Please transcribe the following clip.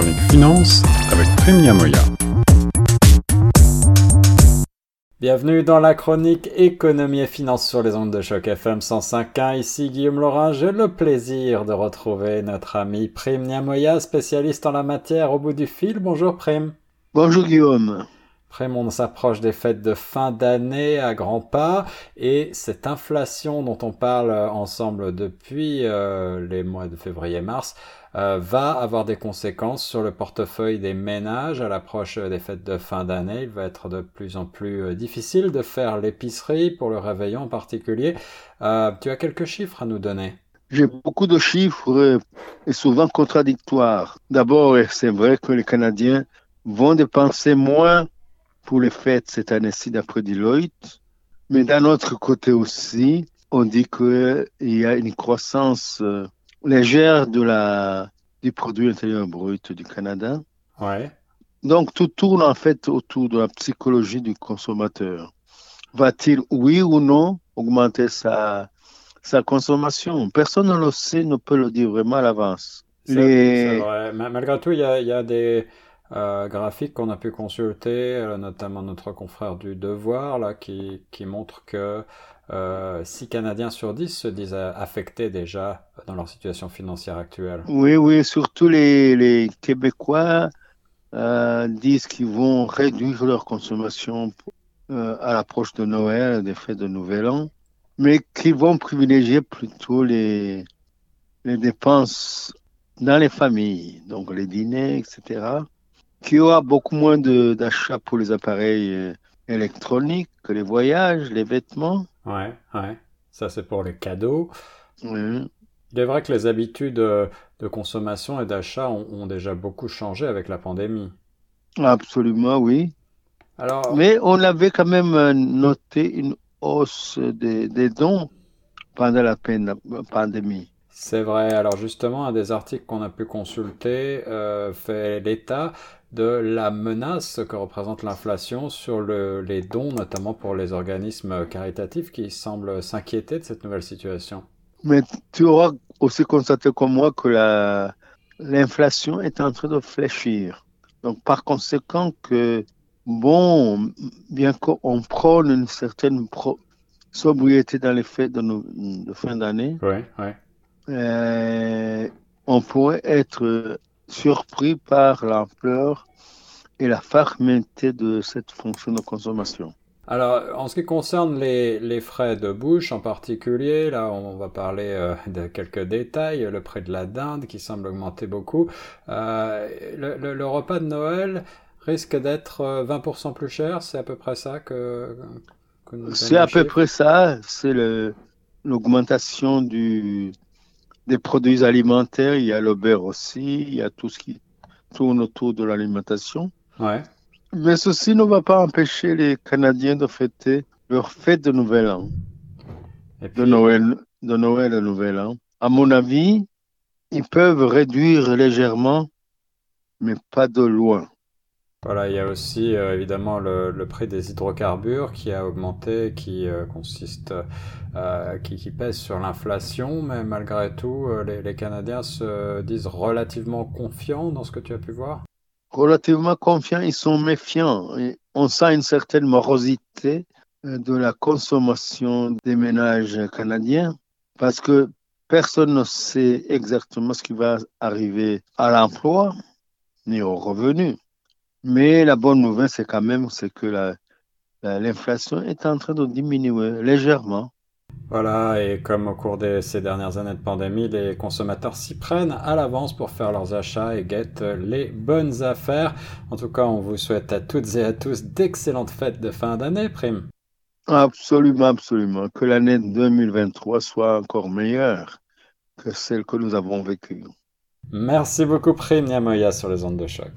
chronique finance avec Prime Niamoya. Bienvenue dans la chronique économie et finance sur les ondes de choc FM 105.1. Ici Guillaume Laurent. J'ai le plaisir de retrouver notre ami Prime Niamoya, spécialiste en la matière au bout du fil. Bonjour Prime. Bonjour Guillaume. Prime, on s'approche des fêtes de fin d'année à grands pas et cette inflation dont on parle ensemble depuis euh, les mois de février-mars euh, va avoir des conséquences sur le portefeuille des ménages à l'approche des fêtes de fin d'année. Il va être de plus en plus euh, difficile de faire l'épicerie pour le réveillon en particulier. Tu as quelques chiffres à nous donner j'ai beaucoup de chiffres et souvent contradictoires. D'abord, c'est vrai que les Canadiens vont dépenser moins pour les fêtes cette année-ci d'après Deloitte, mais d'un autre côté aussi, on dit qu'il y a une croissance légère de la, du produit intérieur brut du Canada. Ouais. Donc, tout tourne en fait autour de la psychologie du consommateur. Va-t-il, oui ou non, augmenter sa, sa consommation? Personne ne le sait, ne peut le dire vraiment à l'avance. Malgré tout, il y a, y a des euh, graphiques qu'on a pu consulter, euh, notamment notre confrère du Devoir, là, qui, qui montre que euh, 6 Canadiens sur 10 se disent affectés déjà dans leur situation financière actuelle. Oui, oui, surtout les, les Québécois euh, disent qu'ils vont réduire leur consommation euh, à l'approche de Noël, des fêtes de Nouvel An, mais qu'ils vont privilégier plutôt les, les dépenses dans les familles, donc les dîners, etc., qui aura beaucoup moins d'achats pour les appareils euh, électroniques que les voyages, les vêtements. Ouais, ouais. Ça, c'est pour les cadeaux. Oui. Il est vrai que les habitudes de consommation et d'achat ont, déjà beaucoup changé avec la pandémie. Absolument, oui. Alors... Mais on avait quand même noté une hausse des, des dons pendant la pandémie. C'est vrai. Alors justement, un des articles qu'on a pu consulter euh, fait l'état de la menace que représente l'inflation sur le, les dons, notamment pour les organismes caritatifs qui semblent s'inquiéter de cette nouvelle situation. Mais tu auras aussi constaté comme moi que l'inflation est en train de fléchir. Donc par conséquent que, bon, bien qu'on prône une certaine sobriété dans les fêtes de, de fin d'année, ouais, ouais. Euh, on pourrait être surpris par l'ampleur et la fermeté de cette fonction de consommation. Alors, en ce qui concerne les, les, frais de bouche en particulier, là, on va parler euh, de quelques détails. Le prix de la dinde qui semble augmenter beaucoup. Euh, le, le, repas de Noël risque d'être 20% plus cher. C'est à peu près ça que. que c'est à peu près ça. C'est l'augmentation du des produits alimentaires, il y a le beurre aussi, il y a tout ce qui tourne autour de l'alimentation. Ouais. Mais ceci ne va pas empêcher les Canadiens de fêter leur fête de Nouvel An. De Noël, de Noël et Nouvel An. À mon avis, ils peuvent réduire légèrement, mais pas de loin. Voilà, il y a aussi euh, évidemment le, prix des hydrocarbures qui a augmenté, qui euh, consiste, euh, qui, pèse sur l'inflation, mais malgré tout, les, Canadiens se disent relativement confiants dans ce que tu as pu voir? Relativement confiants, ils sont méfiants. On sent une certaine morosité de la consommation des ménages canadiens parce que personne ne sait exactement ce qui va arriver à l'emploi ni aux revenus. Mais la bonne nouvelle, c'est quand même c'est que l'inflation est en train de diminuer légèrement. Voilà, et comme au cours de ces dernières années de pandémie, les consommateurs s'y prennent à l'avance pour faire leurs achats et guettent les bonnes affaires. En tout cas, on vous souhaite à toutes et à tous d'excellentes fêtes de fin d'année, Prime. Absolument, absolument. Que l'année 2023 soit encore meilleure que celle que nous avons vécue. Merci beaucoup, Prime Niamoya, sur les ondes de choc.